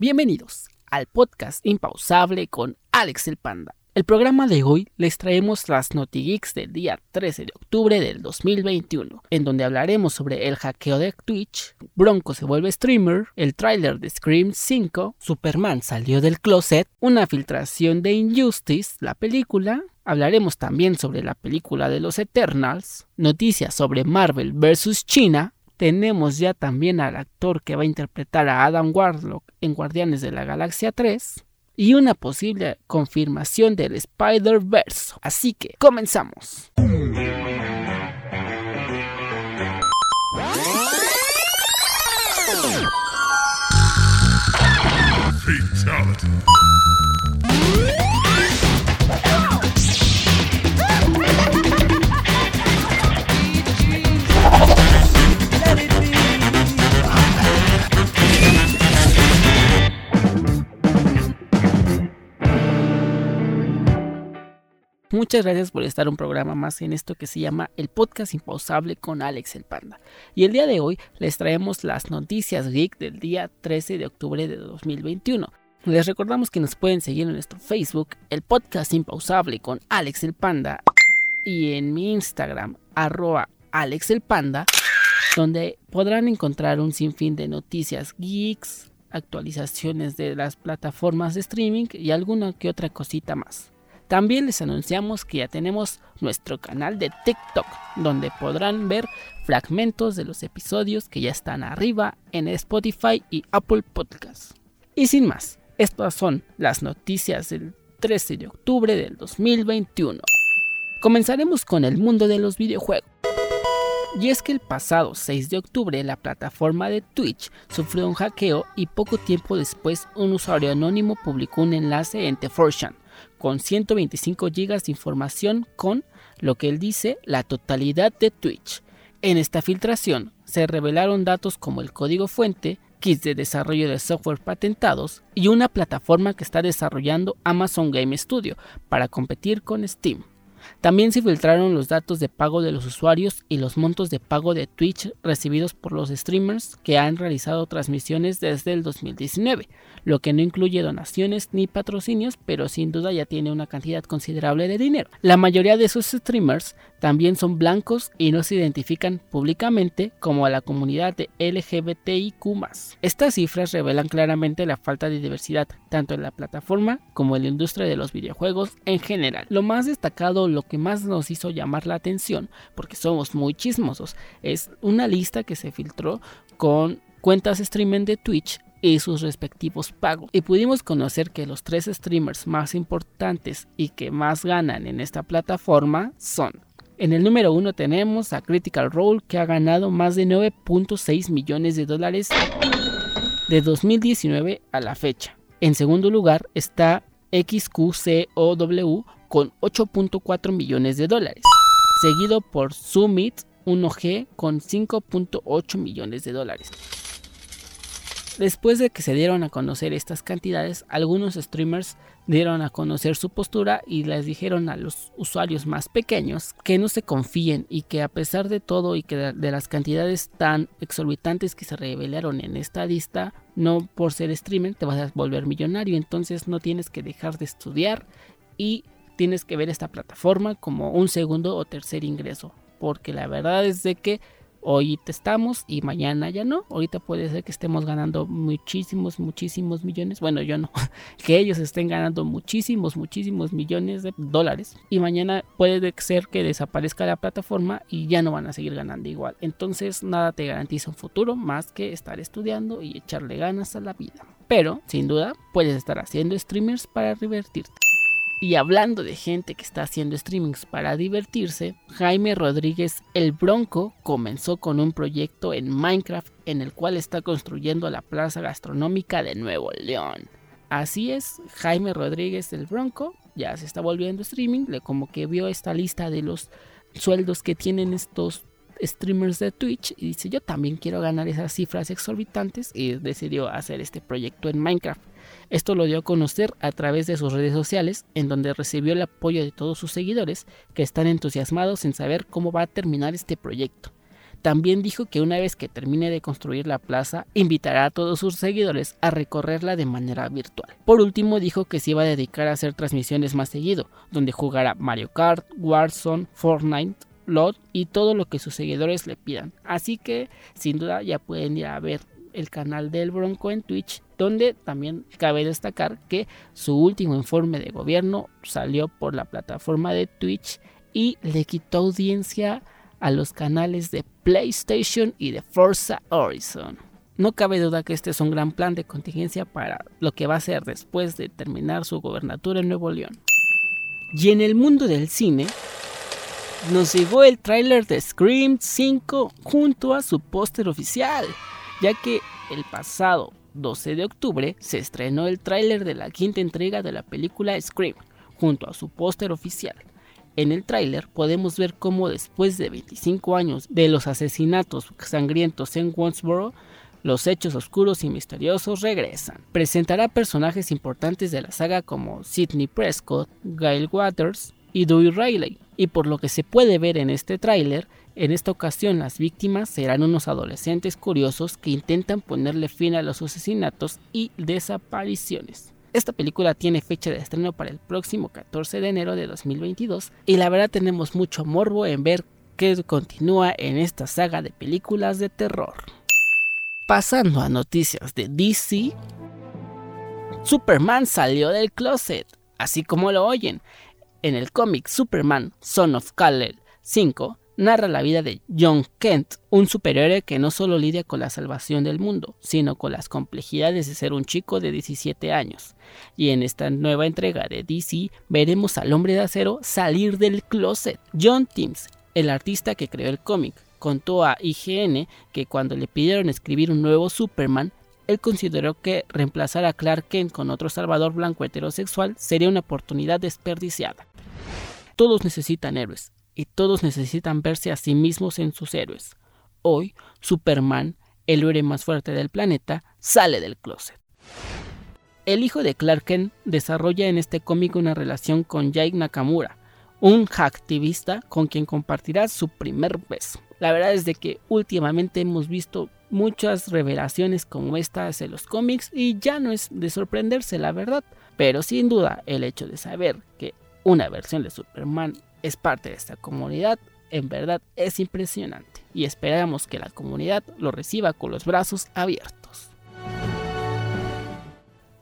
Bienvenidos al podcast Impausable con Alex el Panda. El programa de hoy les traemos las NotiGeeks del día 13 de octubre del 2021, en donde hablaremos sobre el hackeo de Twitch, Bronco se vuelve streamer, el tráiler de Scream 5, Superman salió del closet, una filtración de Injustice, la película, hablaremos también sobre la película de los Eternals, noticias sobre Marvel vs. China, tenemos ya también al actor que va a interpretar a Adam Warlock en Guardianes de la Galaxia 3, y una posible confirmación del Spider-Verse. Así que comenzamos. Muchas gracias por estar un programa más en esto que se llama el podcast impausable con Alex el Panda. Y el día de hoy les traemos las noticias geek del día 13 de octubre de 2021. Les recordamos que nos pueden seguir en nuestro Facebook, el podcast impausable con Alex el Panda, y en mi Instagram, arroba Alex el Panda, donde podrán encontrar un sinfín de noticias geeks, actualizaciones de las plataformas de streaming y alguna que otra cosita más. También les anunciamos que ya tenemos nuestro canal de TikTok, donde podrán ver fragmentos de los episodios que ya están arriba en Spotify y Apple Podcasts. Y sin más, estas son las noticias del 13 de octubre del 2021. Comenzaremos con el mundo de los videojuegos. Y es que el pasado 6 de octubre la plataforma de Twitch sufrió un hackeo y poco tiempo después un usuario anónimo publicó un enlace en The con 125 GB de información con lo que él dice la totalidad de Twitch. En esta filtración se revelaron datos como el código fuente, kits de desarrollo de software patentados y una plataforma que está desarrollando Amazon Game Studio para competir con Steam. También se filtraron los datos de pago de los usuarios y los montos de pago de Twitch recibidos por los streamers que han realizado transmisiones desde el 2019, lo que no incluye donaciones ni patrocinios, pero sin duda ya tiene una cantidad considerable de dinero. La mayoría de esos streamers también son blancos y no se identifican públicamente como a la comunidad de LGBTIQ. Estas cifras revelan claramente la falta de diversidad, tanto en la plataforma como en la industria de los videojuegos en general. Lo más destacado, lo que más nos hizo llamar la atención, porque somos muy chismosos, es una lista que se filtró con cuentas streaming de Twitch y sus respectivos pagos. Y pudimos conocer que los tres streamers más importantes y que más ganan en esta plataforma son. En el número uno tenemos a Critical Role que ha ganado más de 9.6 millones de dólares de 2019 a la fecha. En segundo lugar está XQCOW con 8.4 millones de dólares, seguido por Summit 1G con 5.8 millones de dólares. Después de que se dieron a conocer estas cantidades, algunos streamers dieron a conocer su postura y les dijeron a los usuarios más pequeños que no se confíen y que a pesar de todo y que de las cantidades tan exorbitantes que se revelaron en esta lista, no por ser streamer te vas a volver millonario, entonces no tienes que dejar de estudiar y tienes que ver esta plataforma como un segundo o tercer ingreso, porque la verdad es de que hoy estamos y mañana ya no. Ahorita puede ser que estemos ganando muchísimos, muchísimos millones. Bueno, yo no. Que ellos estén ganando muchísimos, muchísimos millones de dólares. Y mañana puede ser que desaparezca la plataforma y ya no van a seguir ganando igual. Entonces nada te garantiza un futuro más que estar estudiando y echarle ganas a la vida. Pero, sin duda, puedes estar haciendo streamers para divertirte. Y hablando de gente que está haciendo streamings para divertirse, Jaime Rodríguez el Bronco comenzó con un proyecto en Minecraft en el cual está construyendo la plaza gastronómica de Nuevo León. Así es, Jaime Rodríguez el Bronco ya se está volviendo streaming, le como que vio esta lista de los sueldos que tienen estos streamers de Twitch y dice yo también quiero ganar esas cifras exorbitantes y decidió hacer este proyecto en Minecraft. Esto lo dio a conocer a través de sus redes sociales, en donde recibió el apoyo de todos sus seguidores, que están entusiasmados en saber cómo va a terminar este proyecto. También dijo que una vez que termine de construir la plaza, invitará a todos sus seguidores a recorrerla de manera virtual. Por último, dijo que se iba a dedicar a hacer transmisiones más seguido, donde jugará Mario Kart, Warzone, Fortnite, LOT y todo lo que sus seguidores le pidan. Así que sin duda ya pueden ir a ver el canal del Bronco en Twitch, donde también cabe destacar que su último informe de gobierno salió por la plataforma de Twitch y le quitó audiencia a los canales de PlayStation y de Forza Horizon. No cabe duda que este es un gran plan de contingencia para lo que va a ser después de terminar su gobernatura en Nuevo León. Y en el mundo del cine, nos llegó el tráiler de Scream 5 junto a su póster oficial, ya que el pasado 12 de octubre se estrenó el tráiler de la quinta entrega de la película Scream, junto a su póster oficial. En el tráiler podemos ver cómo después de 25 años de los asesinatos sangrientos en Woodsboro, los hechos oscuros y misteriosos regresan. Presentará personajes importantes de la saga como Sidney Prescott, Gail Waters y Dewey Riley. Y por lo que se puede ver en este tráiler, en esta ocasión las víctimas serán unos adolescentes curiosos que intentan ponerle fin a los asesinatos y desapariciones. Esta película tiene fecha de estreno para el próximo 14 de enero de 2022 y la verdad tenemos mucho morbo en ver qué continúa en esta saga de películas de terror. Pasando a noticias de DC, Superman salió del closet, así como lo oyen. En el cómic Superman Son of Kal-El 5, narra la vida de John Kent, un superhéroe que no solo lidia con la salvación del mundo, sino con las complejidades de ser un chico de 17 años. Y en esta nueva entrega de DC veremos al hombre de acero salir del closet. John Timms, el artista que creó el cómic, contó a IGN que cuando le pidieron escribir un nuevo Superman, él consideró que reemplazar a Clark Kent con otro salvador blanco heterosexual sería una oportunidad desperdiciada. Todos necesitan héroes, y todos necesitan verse a sí mismos en sus héroes. Hoy, Superman, el héroe más fuerte del planeta, sale del closet. El hijo de Clark Kent desarrolla en este cómic una relación con Jake Nakamura, un activista con quien compartirá su primer beso. La verdad es de que últimamente hemos visto muchas revelaciones como estas en los cómics y ya no es de sorprenderse la verdad, pero sin duda el hecho de saber que una versión de Superman es parte de esta comunidad, en verdad es impresionante y esperamos que la comunidad lo reciba con los brazos abiertos.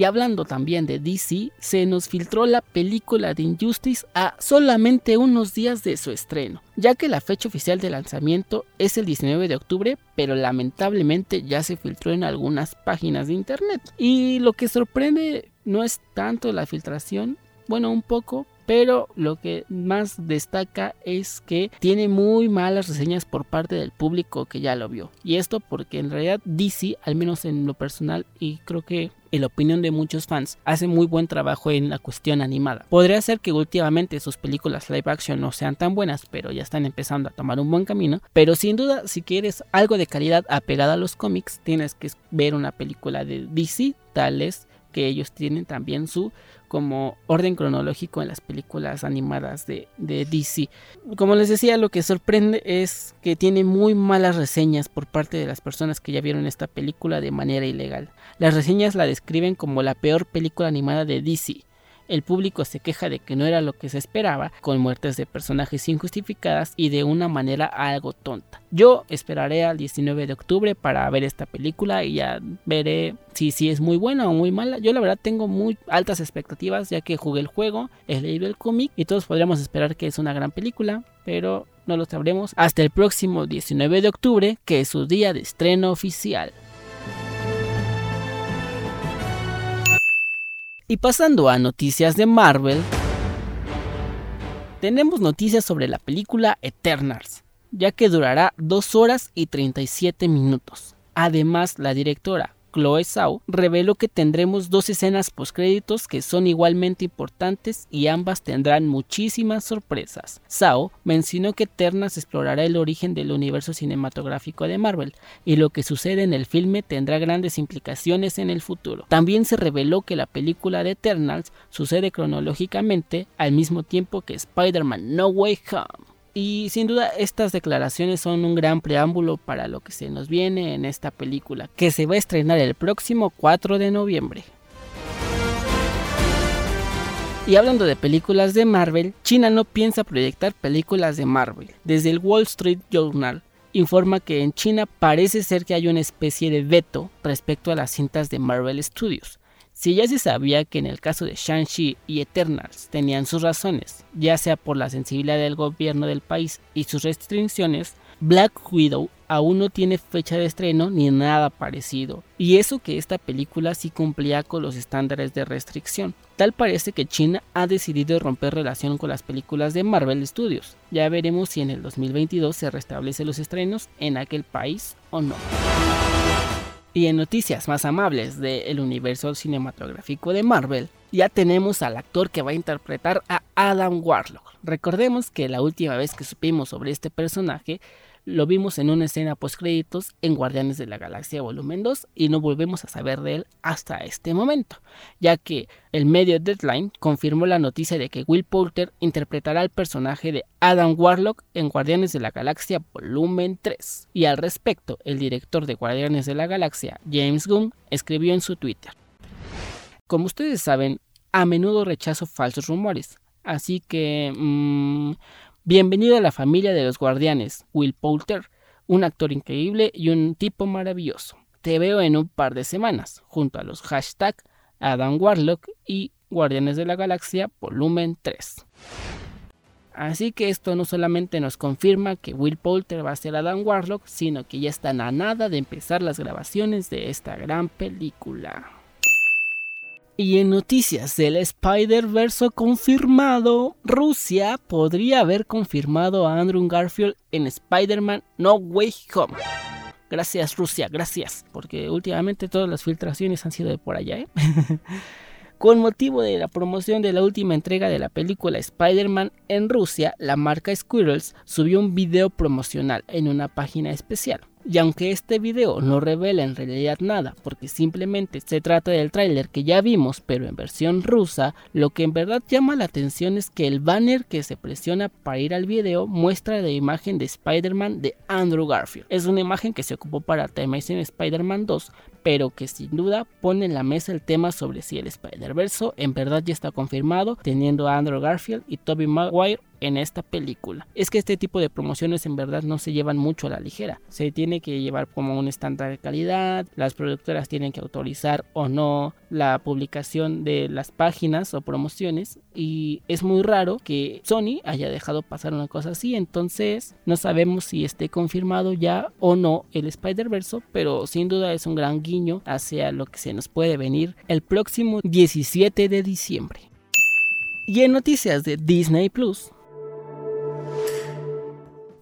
Y hablando también de DC, se nos filtró la película de Injustice a solamente unos días de su estreno, ya que la fecha oficial de lanzamiento es el 19 de octubre, pero lamentablemente ya se filtró en algunas páginas de internet. Y lo que sorprende no es tanto la filtración, bueno, un poco, pero lo que más destaca es que tiene muy malas reseñas por parte del público que ya lo vio. Y esto porque en realidad DC, al menos en lo personal y creo que en la opinión de muchos fans, hace muy buen trabajo en la cuestión animada. Podría ser que últimamente sus películas live action no sean tan buenas, pero ya están empezando a tomar un buen camino. Pero sin duda, si quieres algo de calidad apegada a los cómics, tienes que ver una película de DC, tales que ellos tienen también su como orden cronológico en las películas animadas de, de, DC. Como les decía, lo que sorprende es que tiene muy malas reseñas por parte de las personas que ya vieron esta película de manera ilegal. Las reseñas la describen como la peor película animada de DC el público se queja de que no era lo que se esperaba, con muertes de personajes injustificadas y de una manera algo tonta. Yo esperaré al 19 de octubre para ver esta película y ya veré si, si es muy buena o muy mala. Yo la verdad tengo muy altas expectativas ya que jugué el juego, he leído el cómic y todos podríamos esperar que es una gran película, pero no lo sabremos hasta el próximo 19 de octubre, que es su día de estreno oficial. Y pasando a noticias de Marvel, tenemos noticias sobre la película Eternals, ya que durará 2 horas y 37 minutos. Además, la directora Chloe Zhao reveló que tendremos dos escenas postcréditos que son igualmente importantes y ambas tendrán muchísimas sorpresas. Zhao mencionó que Eternas explorará el origen del universo cinematográfico de Marvel y lo que sucede en el filme tendrá grandes implicaciones en el futuro. También se reveló que la película de Eternals sucede cronológicamente al mismo tiempo que Spider-Man No Way Home. Y sin duda estas declaraciones son un gran preámbulo para lo que se nos viene en esta película, que se va a estrenar el próximo 4 de noviembre. Y hablando de películas de Marvel, China no piensa proyectar películas de Marvel. Desde el Wall Street Journal informa que en China parece ser que hay una especie de veto respecto a las cintas de Marvel Studios. Si ya se sabía que en el caso de Shang-Chi y Eternals tenían sus razones, ya sea por la sensibilidad del gobierno del país y sus restricciones, Black Widow aún no tiene fecha de estreno ni nada parecido, y eso que esta película sí cumplía con los estándares de restricción. Tal parece que China ha decidido romper relación con las películas de Marvel Studios. Ya veremos si en el 2022 se restablecen los estrenos en aquel país o no. Y en noticias más amables del universo cinematográfico de Marvel, ya tenemos al actor que va a interpretar a Adam Warlock. Recordemos que la última vez que supimos sobre este personaje lo vimos en una escena post créditos en Guardianes de la Galaxia Volumen 2 y no volvemos a saber de él hasta este momento, ya que el medio Deadline confirmó la noticia de que Will Poulter interpretará al personaje de Adam Warlock en Guardianes de la Galaxia Volumen 3. Y al respecto, el director de Guardianes de la Galaxia, James Gunn, escribió en su Twitter. Como ustedes saben, a menudo rechazo falsos rumores, así que... Mmm, Bienvenido a la familia de los guardianes, Will Poulter, un actor increíble y un tipo maravilloso. Te veo en un par de semanas, junto a los hashtags Adam Warlock y Guardianes de la Galaxia Volumen 3. Así que esto no solamente nos confirma que Will Poulter va a ser Adam Warlock, sino que ya están a nada de empezar las grabaciones de esta gran película. Y en noticias del Spider-Verse confirmado, Rusia podría haber confirmado a Andrew Garfield en Spider-Man No Way Home. Gracias Rusia, gracias, porque últimamente todas las filtraciones han sido de por allá. ¿eh? Con motivo de la promoción de la última entrega de la película Spider-Man en Rusia, la marca Squirrels subió un video promocional en una página especial. Y aunque este video no revela en realidad nada, porque simplemente se trata del tráiler que ya vimos, pero en versión rusa, lo que en verdad llama la atención es que el banner que se presiona para ir al video muestra la imagen de Spider-Man de Andrew Garfield. Es una imagen que se ocupó para The Amazing Spider-Man 2, pero que sin duda pone en la mesa el tema sobre si el Spider-Verse en verdad ya está confirmado, teniendo a Andrew Garfield y Tobey Maguire en esta película. Es que este tipo de promociones en verdad no se llevan mucho a la ligera. Se tiene que llevar como un estándar de calidad, las productoras tienen que autorizar o no la publicación de las páginas o promociones y es muy raro que Sony haya dejado pasar una cosa así, entonces no sabemos si esté confirmado ya o no el Spider-Verse, pero sin duda es un gran guiño hacia lo que se nos puede venir el próximo 17 de diciembre. Y en noticias de Disney Plus,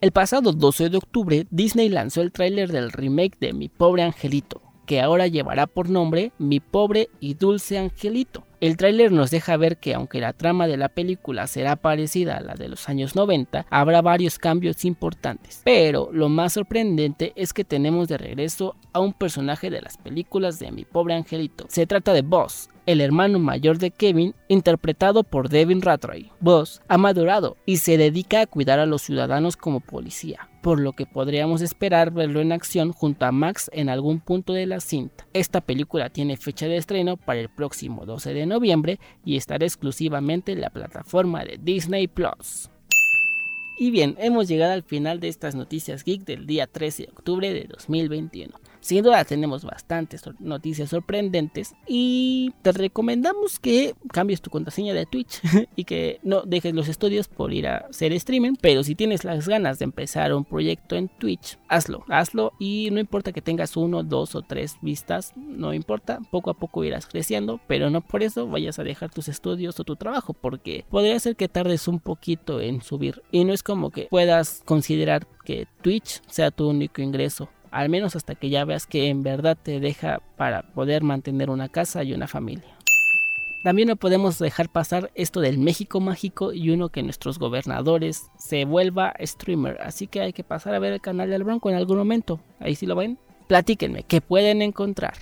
el pasado 12 de octubre, Disney lanzó el tráiler del remake de Mi pobre angelito, que ahora llevará por nombre Mi pobre y dulce angelito. El tráiler nos deja ver que aunque la trama de la película será parecida a la de los años 90, habrá varios cambios importantes. Pero lo más sorprendente es que tenemos de regreso a un personaje de las películas de Mi pobre angelito. Se trata de Boss, el hermano mayor de Kevin, interpretado por Devin Ratray. Buzz ha madurado y se dedica a cuidar a los ciudadanos como policía, por lo que podríamos esperar verlo en acción junto a Max en algún punto de la cinta. Esta película tiene fecha de estreno para el próximo 12 de noviembre y estará exclusivamente en la plataforma de Disney Plus. Y bien, hemos llegado al final de estas noticias geek del día 13 de octubre de 2021. Sin duda tenemos bastantes noticias sorprendentes y te recomendamos que cambies tu contraseña de Twitch y que no dejes los estudios por ir a hacer streaming, pero si tienes las ganas de empezar un proyecto en Twitch, hazlo, hazlo y no importa que tengas uno, dos o tres vistas, no importa, poco a poco irás creciendo, pero no por eso vayas a dejar tus estudios o tu trabajo, porque podría ser que tardes un poquito en subir y no es como que puedas considerar que Twitch sea tu único ingreso al menos hasta que ya veas que en verdad te deja para poder mantener una casa y una familia. También no podemos dejar pasar esto del México mágico y uno que nuestros gobernadores se vuelva streamer, así que hay que pasar a ver el canal del Bronco en algún momento. Ahí sí lo ven. Platíquenme, ¿qué pueden encontrar?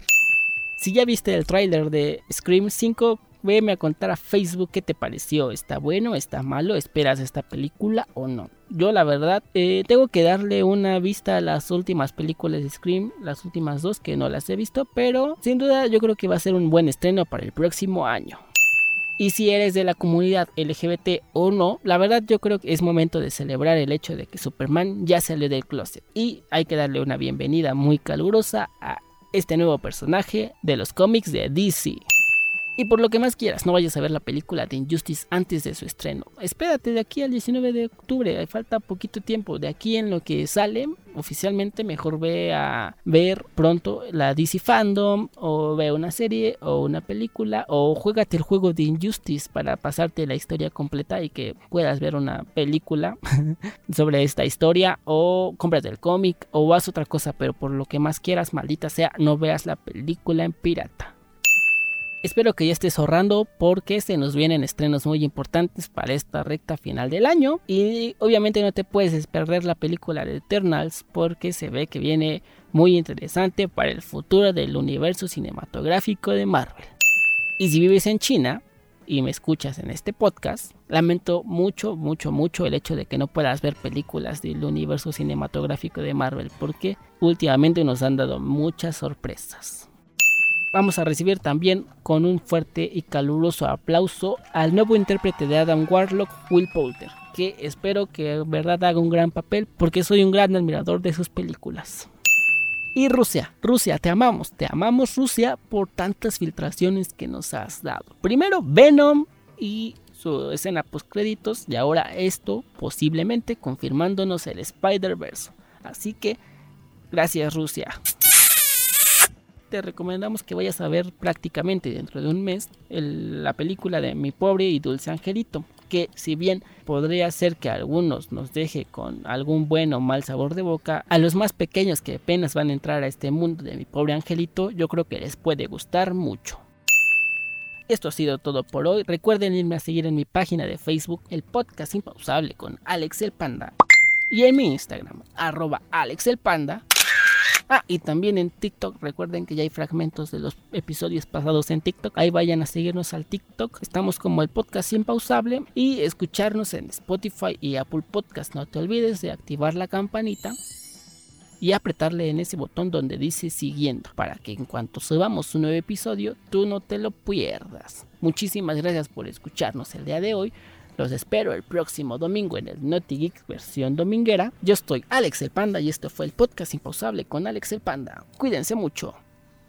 Si ya viste el tráiler de Scream 5, veme a contar a Facebook qué te pareció. ¿Está bueno? ¿Está malo? ¿Esperas esta película o no? Yo la verdad eh, tengo que darle una vista a las últimas películas de Scream, las últimas dos que no las he visto, pero sin duda yo creo que va a ser un buen estreno para el próximo año. Y si eres de la comunidad LGBT o no, la verdad yo creo que es momento de celebrar el hecho de que Superman ya salió del closet. Y hay que darle una bienvenida muy calurosa a este nuevo personaje de los cómics de DC. Y por lo que más quieras, no vayas a ver la película de Injustice antes de su estreno. Espérate de aquí al 19 de octubre, falta poquito tiempo. De aquí en lo que sale oficialmente, mejor ve a ver pronto la DC Fandom, o ve una serie, o una película, o juégate el juego de Injustice para pasarte la historia completa y que puedas ver una película sobre esta historia, o cómprate el cómic, o haz otra cosa, pero por lo que más quieras, maldita sea, no veas la película en pirata. Espero que ya estés ahorrando porque se nos vienen estrenos muy importantes para esta recta final del año. Y obviamente no te puedes perder la película de Eternals porque se ve que viene muy interesante para el futuro del universo cinematográfico de Marvel. Y si vives en China y me escuchas en este podcast, lamento mucho, mucho, mucho el hecho de que no puedas ver películas del universo cinematográfico de Marvel porque últimamente nos han dado muchas sorpresas vamos a recibir también con un fuerte y caluroso aplauso al nuevo intérprete de Adam Warlock, Will Poulter, que espero que en verdad haga un gran papel porque soy un gran admirador de sus películas. Y Rusia, Rusia, te amamos, te amamos Rusia por tantas filtraciones que nos has dado. Primero Venom y su escena post créditos y ahora esto posiblemente confirmándonos el Spider-Verse. Así que gracias Rusia te recomendamos que vayas a ver prácticamente dentro de un mes la película de Mi pobre y dulce angelito, que si bien podría ser que a algunos nos deje con algún buen o mal sabor de boca, a los más pequeños que apenas van a entrar a este mundo de Mi pobre angelito, yo creo que les puede gustar mucho. Esto ha sido todo por hoy. Recuerden irme a seguir en mi página de Facebook, el podcast impausable con Alex el Panda. Y en mi Instagram, arroba Alex el Panda. Ah, y también en TikTok, recuerden que ya hay fragmentos de los episodios pasados en TikTok. Ahí vayan a seguirnos al TikTok. Estamos como el podcast impausable y escucharnos en Spotify y Apple Podcast. No te olvides de activar la campanita y apretarle en ese botón donde dice siguiendo para que en cuanto subamos un nuevo episodio tú no te lo pierdas. Muchísimas gracias por escucharnos el día de hoy. Los espero el próximo domingo en el Naughty Geek versión dominguera. Yo estoy Alex el Panda y esto fue el podcast impausable con Alex el Panda. Cuídense mucho.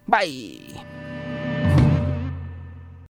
Bye.